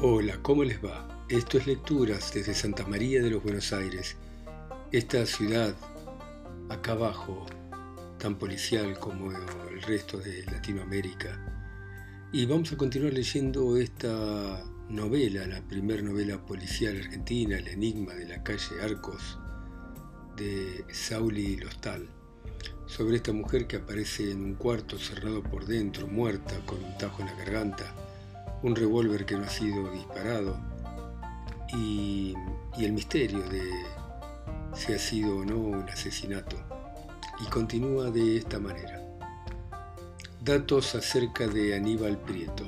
Hola, ¿cómo les va? Esto es Lecturas desde Santa María de los Buenos Aires, esta ciudad acá abajo, tan policial como el resto de Latinoamérica. Y vamos a continuar leyendo esta novela, la primera novela policial argentina, El Enigma de la calle Arcos, de Sauli Lostal, sobre esta mujer que aparece en un cuarto cerrado por dentro, muerta, con un tajo en la garganta, un revólver que no ha sido disparado, y, el misterio de si ha sido o no un asesinato. Y continúa de esta manera. Datos acerca de Aníbal Prieto.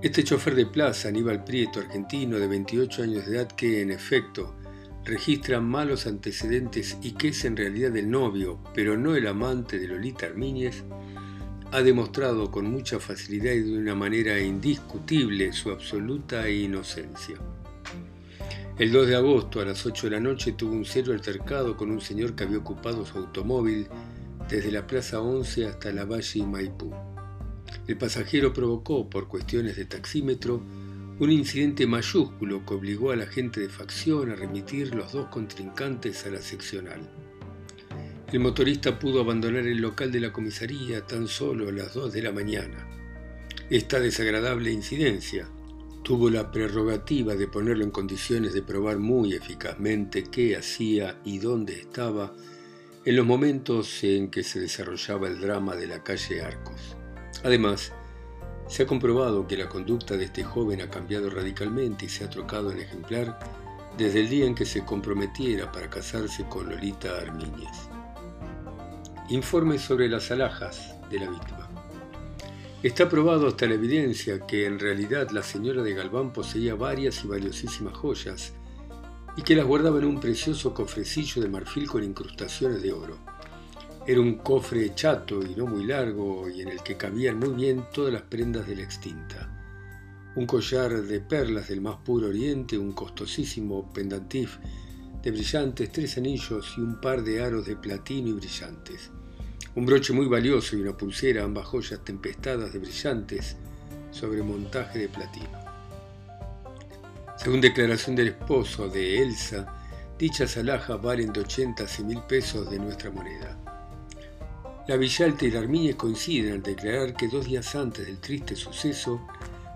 Este chofer de plaza, Aníbal Prieto, argentino de 28 años de edad, que en efecto registra malos antecedentes y que es en realidad el novio, pero no el amante de Lolita Armíñez, ha demostrado con mucha facilidad y de una manera indiscutible su absoluta inocencia. El 2 de agosto a las 8 de la noche tuvo un serio altercado con un señor que había ocupado su automóvil desde la Plaza 11 hasta la Valle Maipú. El pasajero provocó, por cuestiones de taxímetro, un incidente mayúsculo que obligó a la gente de facción a remitir los dos contrincantes a la seccional. El motorista pudo abandonar el local de la comisaría tan solo a las 2 de la mañana. Esta desagradable incidencia, tuvo la prerrogativa de ponerlo en condiciones de probar muy eficazmente qué hacía y dónde estaba en los momentos en que se desarrollaba el drama de la calle Arcos. Además, se ha comprobado que la conducta de este joven ha cambiado radicalmente y se ha trocado en ejemplar desde el día en que se comprometiera para casarse con Lolita Armíñez. Informe sobre las alhajas de la víctima. Está probado hasta la evidencia que en realidad la señora de Galván poseía varias y valiosísimas joyas y que las guardaba en un precioso cofrecillo de marfil con incrustaciones de oro. Era un cofre chato y no muy largo y en el que cabían muy bien todas las prendas de la extinta. Un collar de perlas del más puro oriente, un costosísimo pendantif de brillantes, tres anillos y un par de aros de platino y brillantes un broche muy valioso y una pulsera, ambas joyas tempestadas de brillantes sobre montaje de platino. Según declaración del esposo de Elsa, dichas alhajas valen de 80 a mil pesos de nuestra moneda. La Villalta y la Armiñez coinciden al declarar que dos días antes del triste suceso,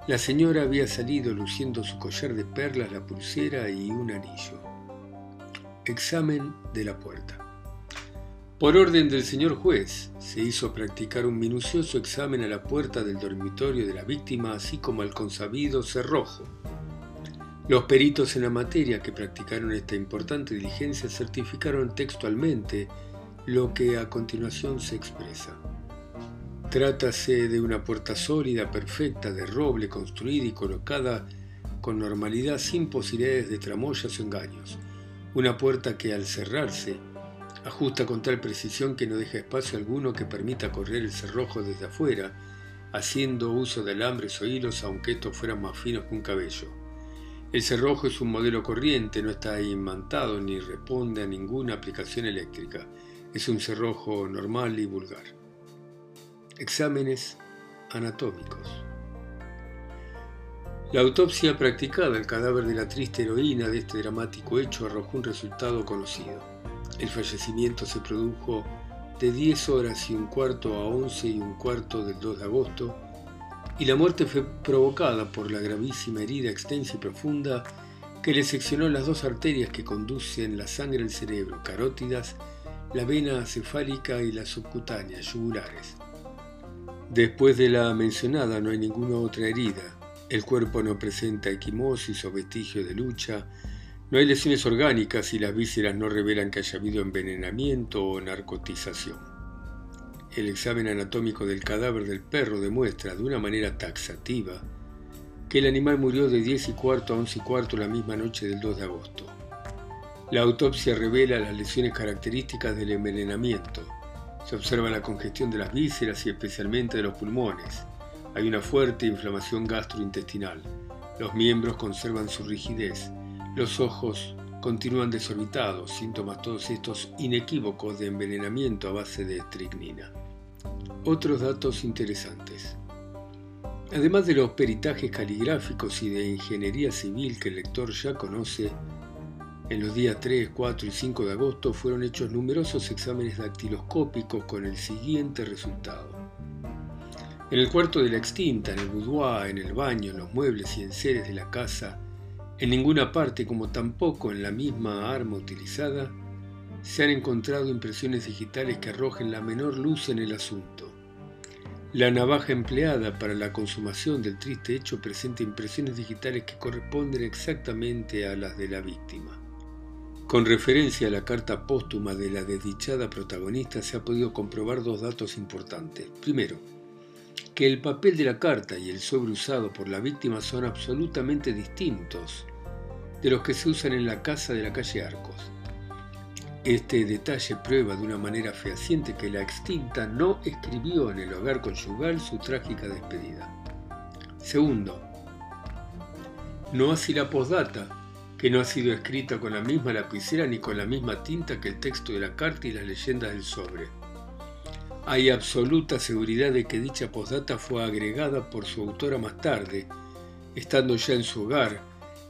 la señora había salido luciendo su collar de perlas, la pulsera y un anillo. Examen de la puerta. Por orden del señor juez, se hizo practicar un minucioso examen a la puerta del dormitorio de la víctima, así como al consabido cerrojo. Los peritos en la materia que practicaron esta importante diligencia certificaron textualmente lo que a continuación se expresa. Trátase de una puerta sólida, perfecta, de roble, construida y colocada con normalidad sin posibilidades de tramoyas o engaños. Una puerta que al cerrarse Ajusta con tal precisión que no deja espacio alguno que permita correr el cerrojo desde afuera, haciendo uso de alambres o hilos aunque estos fueran más finos que un cabello. El cerrojo es un modelo corriente, no está imantado ni responde a ninguna aplicación eléctrica. Es un cerrojo normal y vulgar. Exámenes anatómicos. La autopsia practicada al cadáver de la triste heroína de este dramático hecho arrojó un resultado conocido. El fallecimiento se produjo de 10 horas y un cuarto a 11 y un cuarto del 2 de agosto, y la muerte fue provocada por la gravísima herida extensa y profunda que le seccionó las dos arterias que conducen la sangre al cerebro, carótidas, la vena cefálica y la subcutánea, yugulares. Después de la mencionada no hay ninguna otra herida. El cuerpo no presenta equimosis o vestigio de lucha, no hay lesiones orgánicas y las vísceras no revelan que haya habido envenenamiento o narcotización. El examen anatómico del cadáver del perro demuestra de una manera taxativa que el animal murió de 10 y cuarto a 11 y cuarto la misma noche del 2 de agosto. La autopsia revela las lesiones características del envenenamiento. Se observa la congestión de las vísceras y especialmente de los pulmones. Hay una fuerte inflamación gastrointestinal. Los miembros conservan su rigidez los ojos continúan desorbitados, síntomas todos estos inequívocos de envenenamiento a base de estricnina. Otros datos interesantes. Además de los peritajes caligráficos y de ingeniería civil que el lector ya conoce, en los días 3, 4 y 5 de agosto fueron hechos numerosos exámenes dactiloscópicos con el siguiente resultado. En el cuarto de la extinta, en el boudoir, en el baño, en los muebles y enseres de la casa, en ninguna parte como tampoco en la misma arma utilizada, se han encontrado impresiones digitales que arrojen la menor luz en el asunto. La navaja empleada para la consumación del triste hecho presenta impresiones digitales que corresponden exactamente a las de la víctima. Con referencia a la carta póstuma de la desdichada protagonista se ha podido comprobar dos datos importantes. Primero, que el papel de la carta y el sobre usado por la víctima son absolutamente distintos de los que se usan en la casa de la calle Arcos. Este detalle prueba de una manera fehaciente que la extinta no escribió en el hogar conyugal su trágica despedida. Segundo, no así la postdata, que no ha sido escrita con la misma lapicera ni con la misma tinta que el texto de la carta y las leyendas del sobre. Hay absoluta seguridad de que dicha postdata fue agregada por su autora más tarde, estando ya en su hogar,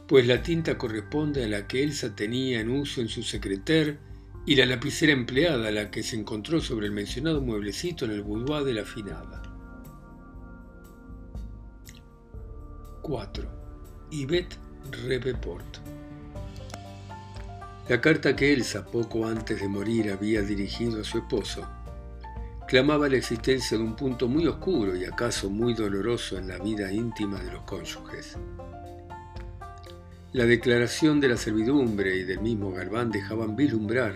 pues la tinta corresponde a la que Elsa tenía en uso en su secreter y la lapicera empleada, la que se encontró sobre el mencionado mueblecito en el boudoir de la finada. 4. Yvette Repeport. La carta que Elsa poco antes de morir había dirigido a su esposo clamaba la existencia de un punto muy oscuro y acaso muy doloroso en la vida íntima de los cónyuges. La declaración de la servidumbre y del mismo Galván dejaban vislumbrar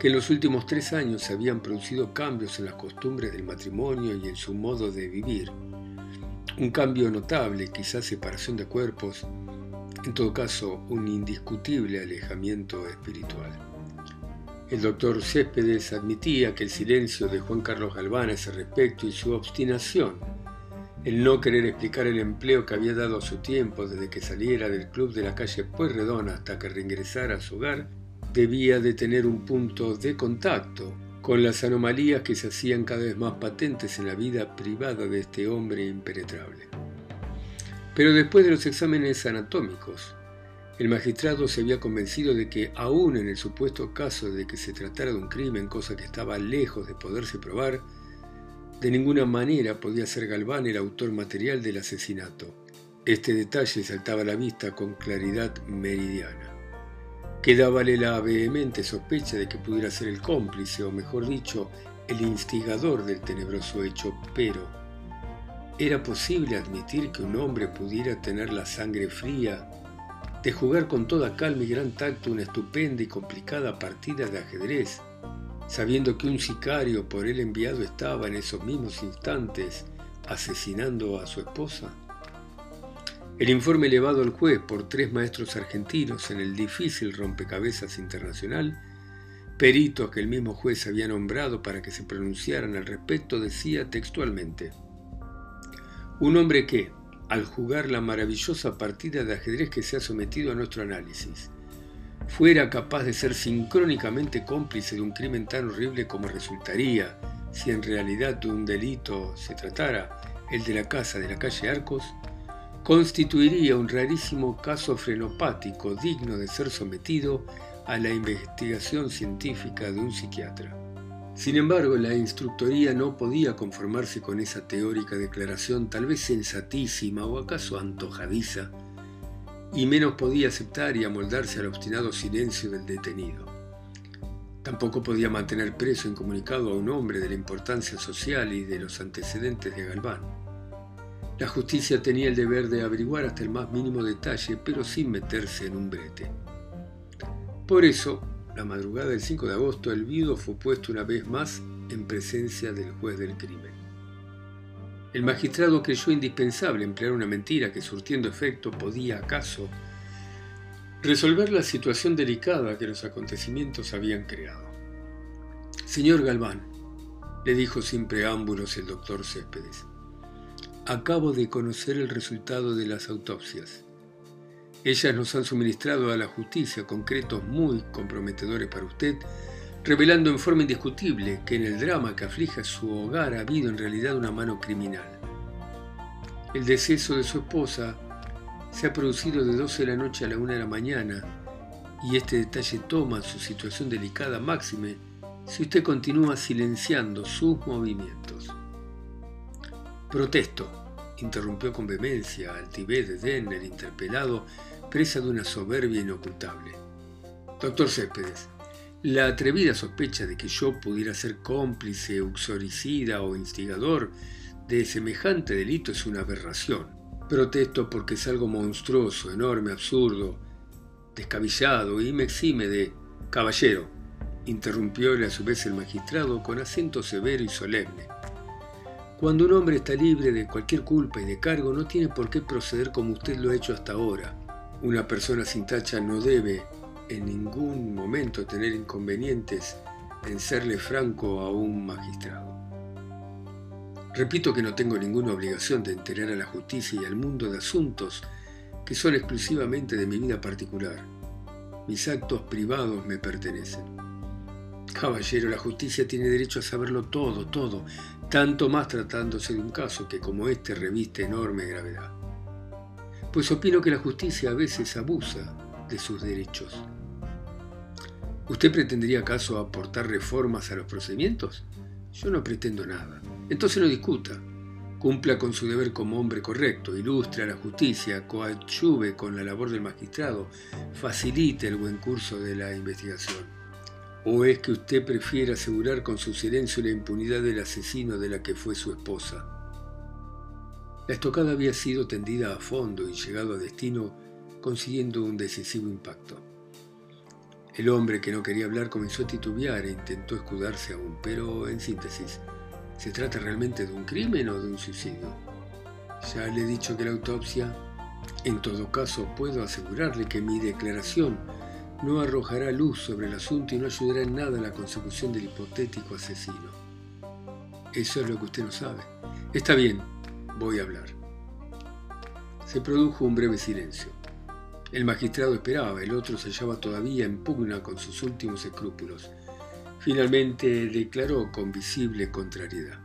que en los últimos tres años se habían producido cambios en las costumbres del matrimonio y en su modo de vivir. Un cambio notable, quizás separación de cuerpos, en todo caso un indiscutible alejamiento espiritual. El doctor Céspedes admitía que el silencio de Juan Carlos Galván a ese respecto y su obstinación, el no querer explicar el empleo que había dado a su tiempo desde que saliera del club de la calle Pueyrredón hasta que reingresara a su hogar, debía de tener un punto de contacto con las anomalías que se hacían cada vez más patentes en la vida privada de este hombre impenetrable. Pero después de los exámenes anatómicos, el magistrado se había convencido de que, aun en el supuesto caso de que se tratara de un crimen, cosa que estaba lejos de poderse probar, de ninguna manera podía ser Galván el autor material del asesinato. Este detalle saltaba a la vista con claridad meridiana. Quedábale la vehemente sospecha de que pudiera ser el cómplice, o mejor dicho, el instigador del tenebroso hecho, pero ¿era posible admitir que un hombre pudiera tener la sangre fría de jugar con toda calma y gran tacto una estupenda y complicada partida de ajedrez, sabiendo que un sicario por él enviado estaba en esos mismos instantes asesinando a su esposa? El informe elevado al juez por tres maestros argentinos en el difícil rompecabezas internacional, peritos que el mismo juez había nombrado para que se pronunciaran al respecto, decía textualmente, un hombre que, al jugar la maravillosa partida de ajedrez que se ha sometido a nuestro análisis, fuera capaz de ser sincrónicamente cómplice de un crimen tan horrible como resultaría si en realidad de un delito se tratara, el de la casa de la calle Arcos, constituiría un rarísimo caso frenopático digno de ser sometido a la investigación científica de un psiquiatra. Sin embargo, la instructoría no podía conformarse con esa teórica declaración tal vez sensatísima o acaso antojadiza, y menos podía aceptar y amoldarse al obstinado silencio del detenido. Tampoco podía mantener preso incomunicado a un hombre de la importancia social y de los antecedentes de Galván. La justicia tenía el deber de averiguar hasta el más mínimo detalle, pero sin meterse en un brete. Por eso, la madrugada del 5 de agosto, el viudo fue puesto una vez más en presencia del juez del crimen. El magistrado creyó indispensable emplear una mentira que, surtiendo efecto, podía acaso resolver la situación delicada que los acontecimientos habían creado. Señor Galván, le dijo sin preámbulos el doctor Céspedes, Acabo de conocer el resultado de las autopsias. Ellas nos han suministrado a la justicia concretos muy comprometedores para usted, revelando en forma indiscutible que en el drama que aflige su hogar ha habido en realidad una mano criminal. El deceso de su esposa se ha producido de 12 de la noche a la 1 de la mañana y este detalle toma su situación delicada máxime si usted continúa silenciando sus movimientos. Protesto, interrumpió con vehemencia altivez de Denner, interpelado, presa de una soberbia inocultable. Doctor Céspedes, la atrevida sospecha de que yo pudiera ser cómplice, uxoricida o instigador de semejante delito es una aberración. Protesto porque es algo monstruoso, enorme, absurdo, descabellado y me exime de caballero, interrumpióle a su vez el magistrado con acento severo y solemne. Cuando un hombre está libre de cualquier culpa y de cargo, no tiene por qué proceder como usted lo ha hecho hasta ahora. Una persona sin tacha no debe en ningún momento tener inconvenientes en serle franco a un magistrado. Repito que no tengo ninguna obligación de enterar a la justicia y al mundo de asuntos que son exclusivamente de mi vida particular. Mis actos privados me pertenecen. Caballero, la justicia tiene derecho a saberlo todo, todo, tanto más tratándose de un caso que como este reviste enorme gravedad. Pues opino que la justicia a veces abusa de sus derechos. ¿Usted pretendería acaso aportar reformas a los procedimientos? Yo no pretendo nada. Entonces no discuta. Cumpla con su deber como hombre correcto, ilustre a la justicia, coadyuve con la labor del magistrado, facilite el buen curso de la investigación. ¿O es que usted prefiere asegurar con su silencio la impunidad del asesino de la que fue su esposa? La estocada había sido tendida a fondo y llegado a destino consiguiendo un decisivo impacto. El hombre que no quería hablar comenzó a titubear e intentó escudarse aún, pero en síntesis, ¿se trata realmente de un crimen o de un suicidio? Ya le he dicho que la autopsia, en todo caso puedo asegurarle que mi declaración no arrojará luz sobre el asunto y no ayudará en nada a la consecución del hipotético asesino. Eso es lo que usted no sabe. Está bien, voy a hablar. Se produjo un breve silencio. El magistrado esperaba, el otro se hallaba todavía en pugna con sus últimos escrúpulos. Finalmente declaró con visible contrariedad.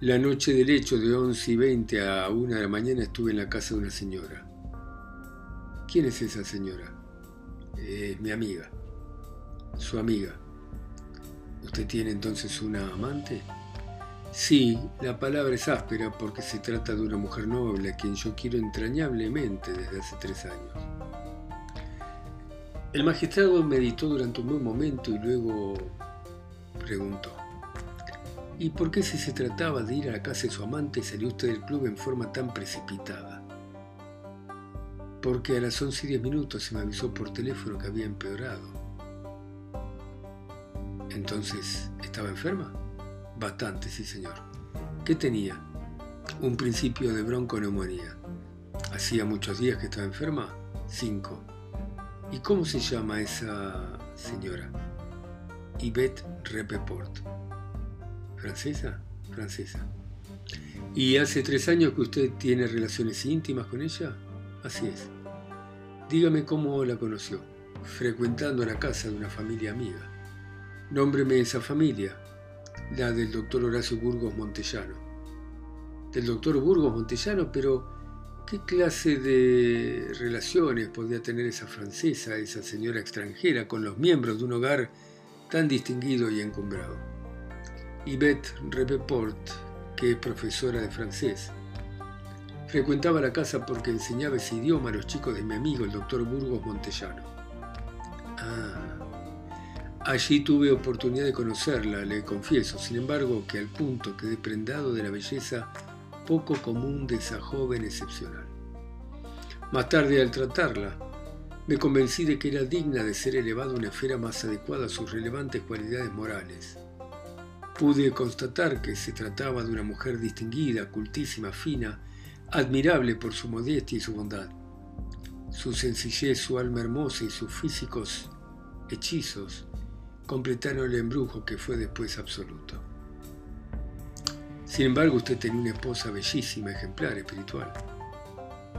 La noche del hecho de 11 y 20 a 1 de la mañana estuve en la casa de una señora. ¿Quién es esa señora? Es mi amiga. Su amiga. ¿Usted tiene entonces una amante? Sí, la palabra es áspera porque se trata de una mujer noble a quien yo quiero entrañablemente desde hace tres años. El magistrado meditó durante un buen momento y luego preguntó, ¿y por qué si se trataba de ir a la casa de su amante salió usted del club en forma tan precipitada? Porque a las once y diez minutos se me avisó por teléfono que había empeorado. Entonces, ¿estaba enferma? Bastante, sí señor. ¿Qué tenía? Un principio de bronconeumonía. ¿Hacía muchos días que estaba enferma? Cinco. ¿Y cómo se llama esa señora? Yvette Repeport. ¿Francesa? Francesa. ¿Y hace tres años que usted tiene relaciones íntimas con ella? Así es. Dígame cómo la conoció. Frecuentando la casa de una familia amiga. Nómbreme esa familia la del doctor Horacio Burgos Montellano. Del doctor Burgos Montellano, pero ¿qué clase de relaciones podía tener esa francesa, esa señora extranjera, con los miembros de un hogar tan distinguido y encumbrado? Yvette Repeport, que es profesora de francés, frecuentaba la casa porque enseñaba ese idioma a los chicos de mi amigo, el doctor Burgos Montellano. Ah, Allí tuve oportunidad de conocerla, le confieso, sin embargo, que al punto quedé prendado de la belleza poco común de esa joven excepcional. Más tarde, al tratarla, me convencí de que era digna de ser elevada a una esfera más adecuada a sus relevantes cualidades morales. Pude constatar que se trataba de una mujer distinguida, cultísima, fina, admirable por su modestia y su bondad. Su sencillez, su alma hermosa y sus físicos hechizos completaron el embrujo que fue después absoluto. Sin embargo, usted tenía una esposa bellísima, ejemplar, espiritual.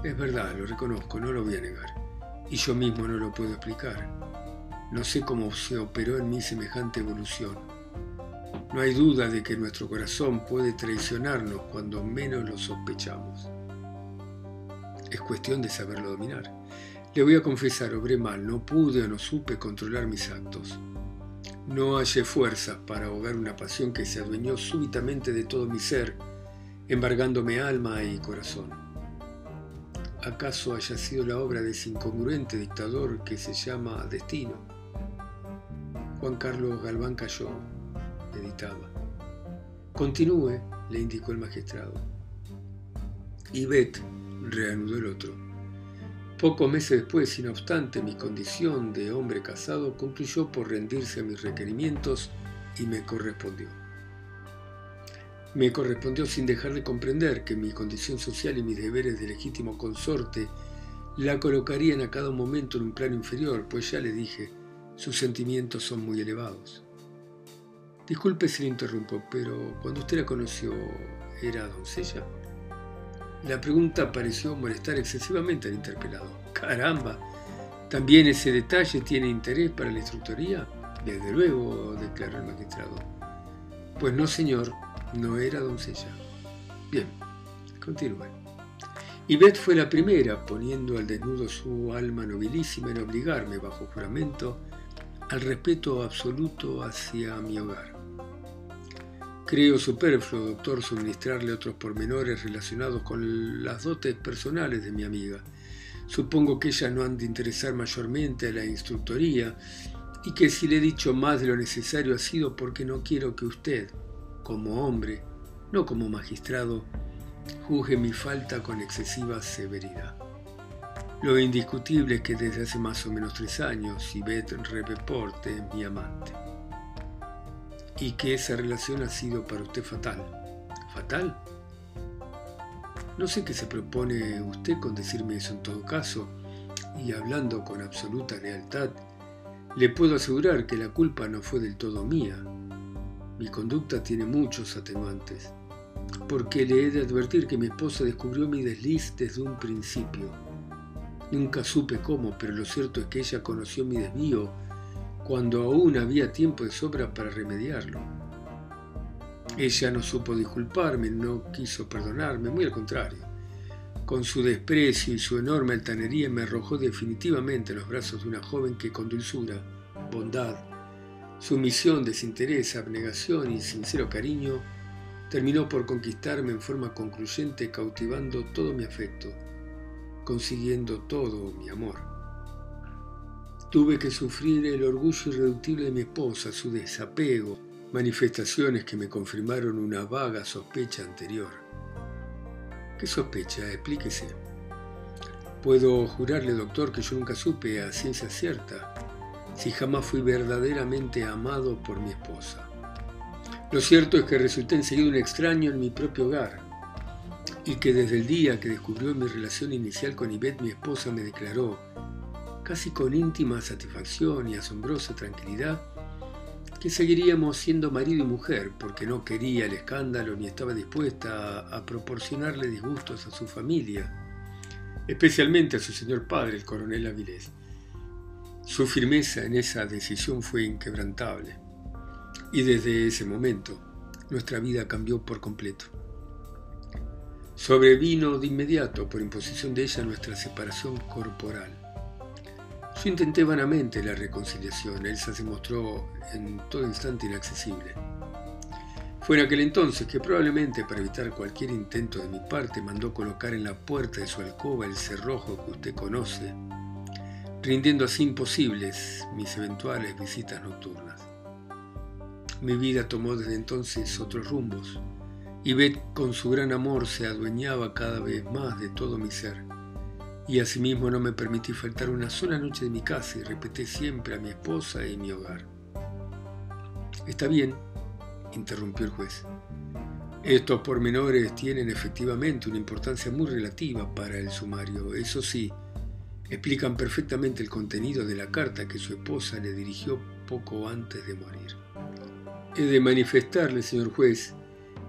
Es verdad, lo reconozco, no lo voy a negar. Y yo mismo no lo puedo explicar. No sé cómo se operó en mí semejante evolución. No hay duda de que nuestro corazón puede traicionarnos cuando menos lo sospechamos. Es cuestión de saberlo dominar. Le voy a confesar, obré mal, no pude o no supe controlar mis actos. No hallé fuerzas para ahogar una pasión que se adueñó súbitamente de todo mi ser, embargándome alma y corazón. ¿Acaso haya sido la obra de ese incongruente dictador que se llama Destino? Juan Carlos Galván cayó, meditaba. Continúe, le indicó el magistrado. Y Bet, reanudó el otro. Pocos meses después, sin obstante, mi condición de hombre casado concluyó por rendirse a mis requerimientos y me correspondió. Me correspondió sin dejar de comprender que mi condición social y mis deberes de legítimo consorte la colocarían a cada momento en un plano inferior, pues ya le dije, sus sentimientos son muy elevados. Disculpe si le interrumpo, pero cuando usted la conoció, ¿era doncella? La pregunta pareció molestar excesivamente al interpelado. Caramba, ¿también ese detalle tiene interés para la instructoría? Desde luego, declaró el magistrado. Pues no, señor, no era doncella. Bien, continúe. Beth fue la primera, poniendo al desnudo su alma nobilísima en obligarme, bajo juramento, al respeto absoluto hacia mi hogar. Creo superfluo, doctor, suministrarle otros pormenores relacionados con las dotes personales de mi amiga. Supongo que ella no han de interesar mayormente a la instructoría y que si le he dicho más de lo necesario ha sido porque no quiero que usted, como hombre, no como magistrado, juzgue mi falta con excesiva severidad. Lo indiscutible es que desde hace más o menos tres años Yvette Repeporte es mi amante y que esa relación ha sido para usted fatal. ¿Fatal? No sé qué se propone usted con decirme eso en todo caso, y hablando con absoluta lealtad, le puedo asegurar que la culpa no fue del todo mía. Mi conducta tiene muchos atenuantes, porque le he de advertir que mi esposa descubrió mi desliz desde un principio. Nunca supe cómo, pero lo cierto es que ella conoció mi desvío cuando aún había tiempo de sobra para remediarlo. Ella no supo disculparme, no quiso perdonarme, muy al contrario. Con su desprecio y su enorme altanería me arrojó definitivamente en los brazos de una joven que con dulzura, bondad, sumisión, desinterés, abnegación y sincero cariño terminó por conquistarme en forma concluyente cautivando todo mi afecto, consiguiendo todo mi amor. Tuve que sufrir el orgullo irreductible de mi esposa, su desapego, manifestaciones que me confirmaron una vaga sospecha anterior. ¿Qué sospecha? Explíquese. Puedo jurarle, doctor, que yo nunca supe a ciencia cierta si jamás fui verdaderamente amado por mi esposa. Lo cierto es que resulté enseguida un extraño en mi propio hogar y que desde el día que descubrió mi relación inicial con Ivette, mi esposa me declaró casi con íntima satisfacción y asombrosa tranquilidad, que seguiríamos siendo marido y mujer, porque no quería el escándalo ni estaba dispuesta a, proporcionarle disgustos a su familia, especialmente a su señor padre, el coronel Avilés. Su firmeza en esa decisión fue inquebrantable, y desde ese momento nuestra vida cambió por completo. Sobrevino de inmediato, por imposición de ella, nuestra separación corporal. Yo intenté vanamente la reconciliación, Elsa se mostró en todo instante inaccesible. Fue en aquel entonces que probablemente para evitar cualquier intento de mi parte mandó colocar en la puerta de su alcoba el cerrojo que usted conoce, rindiendo así imposibles mis eventuales visitas nocturnas. Mi vida tomó desde entonces otros rumbos, y Beth con su gran amor se adueñaba cada vez más de todo mi ser y asimismo no me permití faltar una sola noche de mi casa y repetí siempre a mi esposa y mi hogar. Está bien, interrumpió el juez. Estos pormenores tienen efectivamente una importancia muy relativa para el sumario. Eso sí, explican perfectamente el contenido de la carta que su esposa le dirigió poco antes de morir. He de manifestarle, señor juez,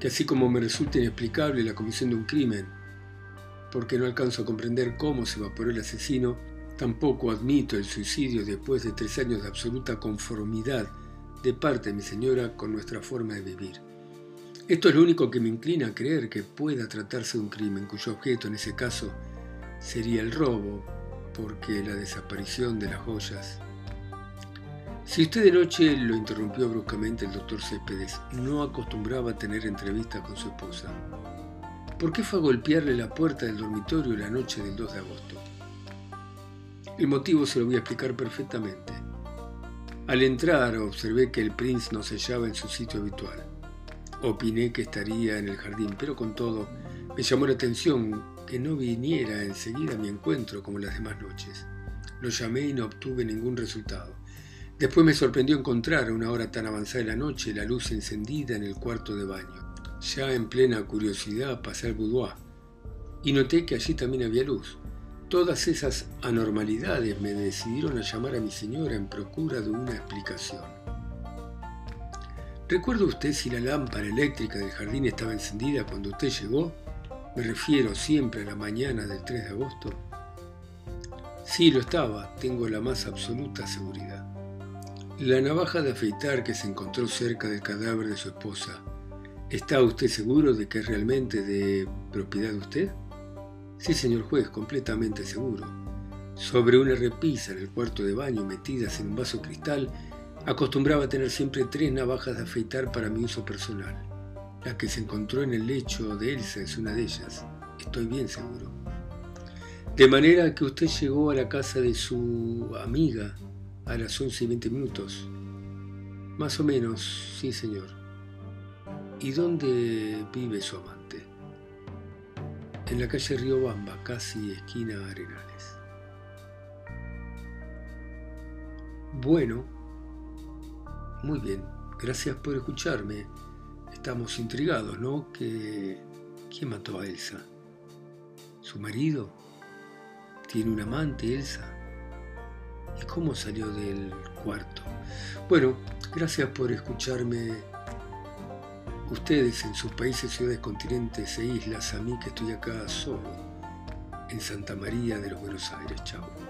que así como me resulta inexplicable la comisión de un crimen, porque no alcanzo a comprender cómo se evaporó el asesino, tampoco admito el suicidio después de tres años de absoluta conformidad de parte de mi señora con nuestra forma de vivir. Esto es lo único que me inclina a creer que pueda tratarse de un crimen cuyo objeto en ese caso sería el robo, porque la desaparición de las joyas. Si usted de noche lo interrumpió bruscamente el doctor Céspedes, no acostumbraba a tener entrevistas con su esposa. ¿Por qué fue a golpearle la puerta del dormitorio la noche del 2 de agosto? El motivo se lo voy a explicar perfectamente. Al entrar observé que el Prince no se hallaba en su sitio habitual. Opiné que estaría en el jardín, pero con todo me llamó la atención que no viniera enseguida a mi encuentro como las demás noches. Lo llamé y no obtuve ningún resultado. Después me sorprendió encontrar a una hora tan avanzada de la noche la luz encendida en el cuarto de baño. Ya en plena curiosidad pasé al boudoir y noté que allí también había luz. Todas esas anormalidades me decidieron a llamar a mi señora en procura de una explicación. ¿Recuerda usted si la lámpara eléctrica del jardín estaba encendida cuando usted llegó? Me refiero siempre a la mañana del 3 de agosto. Sí, lo estaba, tengo la más absoluta seguridad. La navaja de afeitar que se encontró cerca del cadáver de su esposa, ¿está usted seguro de que es realmente de propiedad de usted? Sí, señor juez, completamente seguro. Sobre una repisa en el cuarto de baño metidas en un vaso cristal, acostumbraba a tener siempre tres navajas de afeitar para mi uso personal. La que se encontró en el lecho de Elsa es una de ellas, estoy bien seguro. De manera que usted llegó a la casa de su amiga a las 11 y 20 minutos. Más o menos, sí, señor. ¿Y dónde vive su amante? En la calle Río Bamba, casi esquina Arenales. Bueno, muy bien, gracias por escucharme. Estamos intrigados, ¿no? Que, ¿Quién mató a Elsa? ¿Su marido? ¿Tiene un amante, Elsa? ¿Y cómo salió del cuarto? Bueno, gracias por escucharme. Ustedes en sus países, ciudades, continentes e islas, a mí que estoy acá solo, en Santa María de los Buenos Aires. Chao.